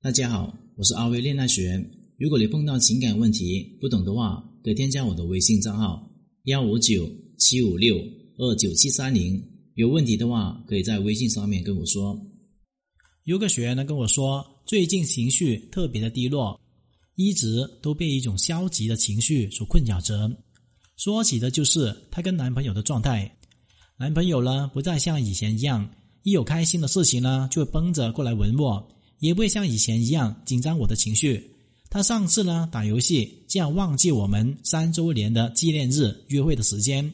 大家好，我是阿威恋爱学员。如果你碰到情感问题不懂的话，可以添加我的微信账号幺五九七五六二九七三零。有问题的话，可以在微信上面跟我说。有个学员呢跟我说，最近情绪特别的低落，一直都被一种消极的情绪所困扰着。说起的就是她跟男朋友的状态，男朋友呢不再像以前一样，一有开心的事情呢就会奔着过来吻我。也不会像以前一样紧张我的情绪。他上次呢打游戏，竟然忘记我们三周年的纪念日约会的时间。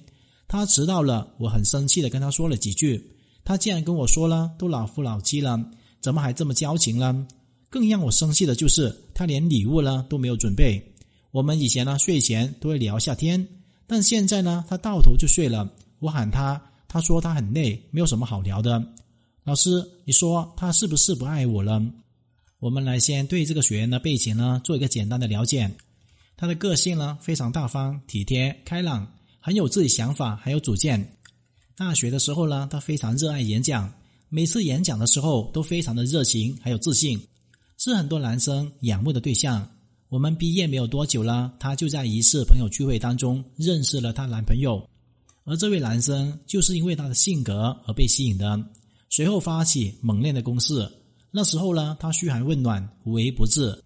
他迟到了，我很生气的跟他说了几句。他竟然跟我说了，都老夫老妻了，怎么还这么矫情了？更让我生气的就是他连礼物呢都没有准备。我们以前呢睡前都会聊下天，但现在呢他到头就睡了。我喊他，他说他很累，没有什么好聊的。老师，你说他是不是不爱我了？我们来先对这个学员的背景呢做一个简单的了解。他的个性呢非常大方、体贴、开朗，很有自己想法，还有主见。大学的时候呢，他非常热爱演讲，每次演讲的时候都非常的热情，还有自信，是很多男生仰慕的对象。我们毕业没有多久了，他就在一次朋友聚会当中认识了她男朋友，而这位男生就是因为他的性格而被吸引的。随后发起猛烈的攻势。那时候呢，她嘘寒问暖，无微不至。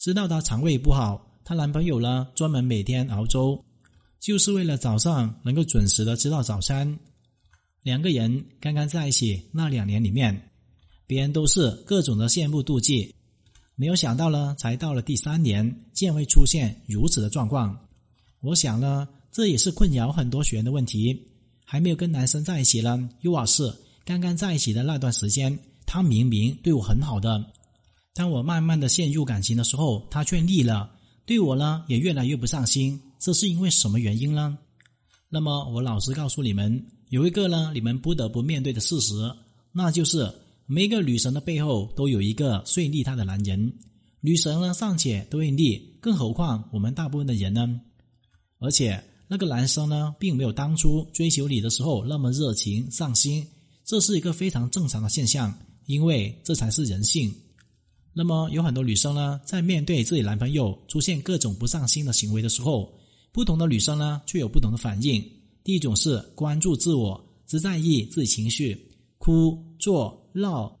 知道她肠胃不好，她男朋友呢专门每天熬粥，就是为了早上能够准时的吃到早餐。两个人刚刚在一起那两年里面，别人都是各种的羡慕妒忌，没有想到呢，才到了第三年，竟会出现如此的状况。我想呢，这也是困扰很多学员的问题。还没有跟男生在一起呢，又或是。刚刚在一起的那段时间，他明明对我很好的，当我慢慢的陷入感情的时候，他却腻了，对我呢也越来越不上心，这是因为什么原因呢？那么我老实告诉你们，有一个呢你们不得不面对的事实，那就是每个女神的背后都有一个睡腻她的男人，女神呢尚且都会腻，更何况我们大部分的人呢？而且那个男生呢，并没有当初追求你的时候那么热情上心。这是一个非常正常的现象，因为这才是人性。那么有很多女生呢，在面对自己男朋友出现各种不上心的行为的时候，不同的女生呢，却有不同的反应。第一种是关注自我，只在意自己情绪，哭、做、闹，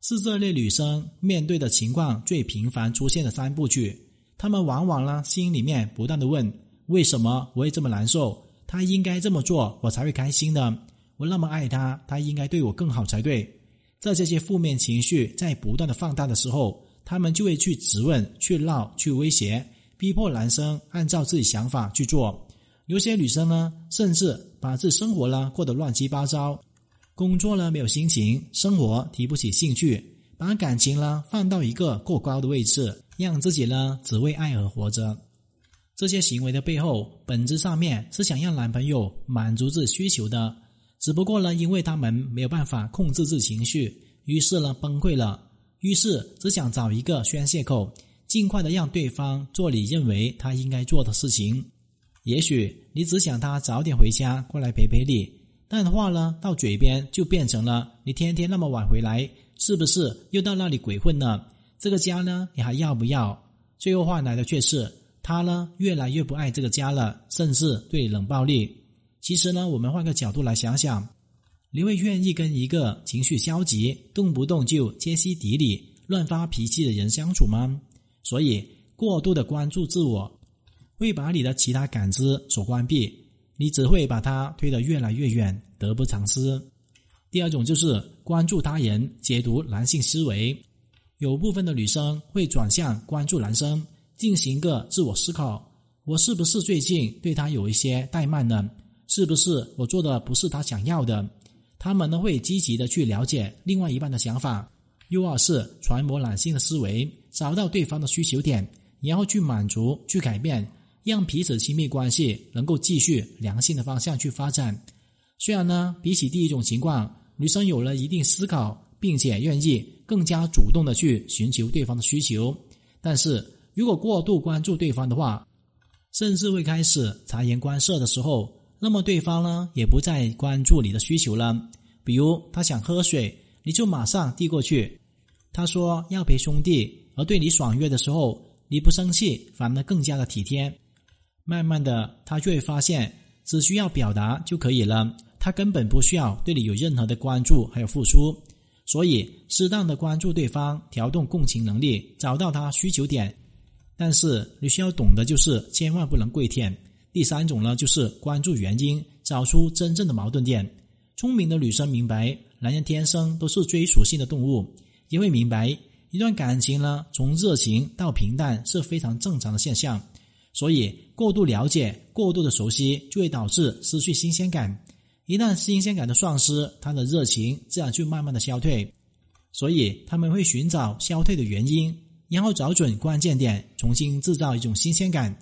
是这类女生面对的情况最频繁出现的三部曲。她们往往呢，心里面不断的问：为什么我会这么难受？他应该这么做，我才会开心的。我那么爱他，他应该对我更好才对。在这些负面情绪在不断的放大的时候，他们就会去质问、去闹、去威胁，逼迫男生按照自己想法去做。有些女生呢，甚至把自己生活呢过得乱七八糟，工作呢没有心情，生活提不起兴趣，把感情呢放到一个过高的位置，让自己呢只为爱而活着。这些行为的背后，本质上面是想让男朋友满足自己需求的。只不过呢，因为他们没有办法控制自己情绪，于是呢崩溃了。于是只想找一个宣泄口，尽快的让对方做你认为他应该做的事情。也许你只想他早点回家过来陪陪你，但话呢到嘴边就变成了你天天那么晚回来，是不是又到那里鬼混呢？这个家呢你还要不要？最后换来的却是他呢越来越不爱这个家了，甚至对冷暴力。其实呢，我们换个角度来想想，你会愿意跟一个情绪消极、动不动就歇斯底里、乱发脾气的人相处吗？所以，过度的关注自我，会把你的其他感知所关闭，你只会把它推得越来越远，得不偿失。第二种就是关注他人，解读男性思维。有部分的女生会转向关注男生，进行个自我思考：我是不是最近对他有一些怠慢呢？是不是我做的不是他想要的？他们呢会积极的去了解另外一半的想法，又二是揣摩男性的思维，找到对方的需求点，然后去满足、去改变，让彼此亲密关系能够继续良性的方向去发展。虽然呢，比起第一种情况，女生有了一定思考，并且愿意更加主动的去寻求对方的需求，但是如果过度关注对方的话，甚至会开始察言观色的时候。那么对方呢，也不再关注你的需求了。比如他想喝水，你就马上递过去；他说要陪兄弟，而对你爽约的时候，你不生气，反而更加的体贴。慢慢的，他就会发现，只需要表达就可以了，他根本不需要对你有任何的关注还有付出。所以，适当的关注对方，调动共情能力，找到他需求点。但是，你需要懂得就是，千万不能跪舔。第三种呢，就是关注原因，找出真正的矛盾点。聪明的女生明白，男人天生都是追属性的动物，也会明白。一段感情呢，从热情到平淡是非常正常的现象，所以过度了解、过度的熟悉就会导致失去新鲜感。一旦新鲜感的丧失，他的热情自然就慢慢的消退。所以他们会寻找消退的原因，然后找准关键点，重新制造一种新鲜感。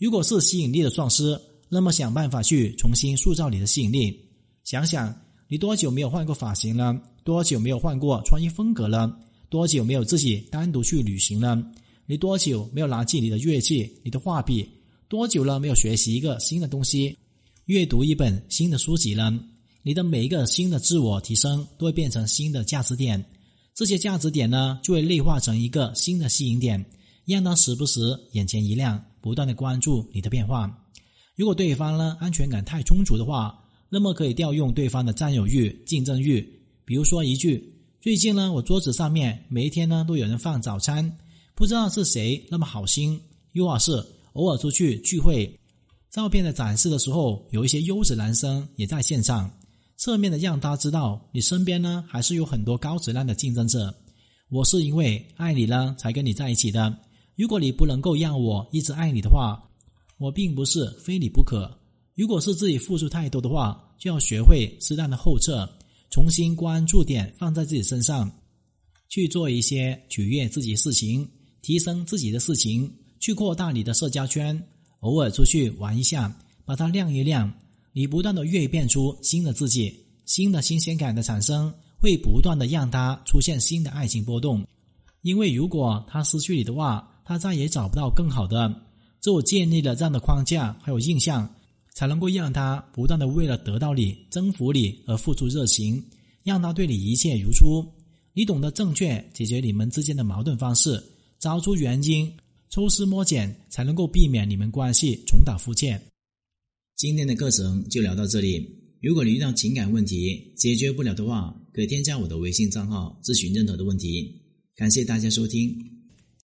如果是吸引力的丧失，那么想办法去重新塑造你的吸引力。想想你多久没有换过发型了？多久没有换过穿衣风格了？多久没有自己单独去旅行了？你多久没有拿起你的乐器、你的画笔？多久了没有学习一个新的东西、阅读一本新的书籍了？你的每一个新的自我提升都会变成新的价值点，这些价值点呢就会内化成一个新的吸引点，让他时不时眼前一亮，不断的关注你的变化。如果对方呢安全感太充足的话，那么可以调用对方的占有欲、竞争欲，比如说一句。最近呢，我桌子上面每一天呢都有人放早餐，不知道是谁那么好心，又或是偶尔出去聚会，照片的展示的时候，有一些优质男生也在线上，侧面的让他知道你身边呢还是有很多高质量的竞争者。我是因为爱你呢才跟你在一起的，如果你不能够让我一直爱你的话，我并不是非你不可。如果是自己付出太多的话，就要学会适当的后撤。重新关注点放在自己身上，去做一些取悦自己事情、提升自己的事情，去扩大你的社交圈，偶尔出去玩一下，把它亮一亮。你不断的蜕变出新的自己，新的新鲜感的产生，会不断的让他出现新的爱情波动。因为如果他失去你的话，他再也找不到更好的。只有建立了这样的框架还有印象。才能够让他不断的为了得到你、征服你而付出热情，让他对你一切如初。你懂得正确解决你们之间的矛盾方式，找出原因，抽丝剥茧，才能够避免你们关系重蹈覆辙。今天的课程就聊到这里。如果你遇到情感问题解决不了的话，可以添加我的微信账号咨询任何的问题。感谢大家收听。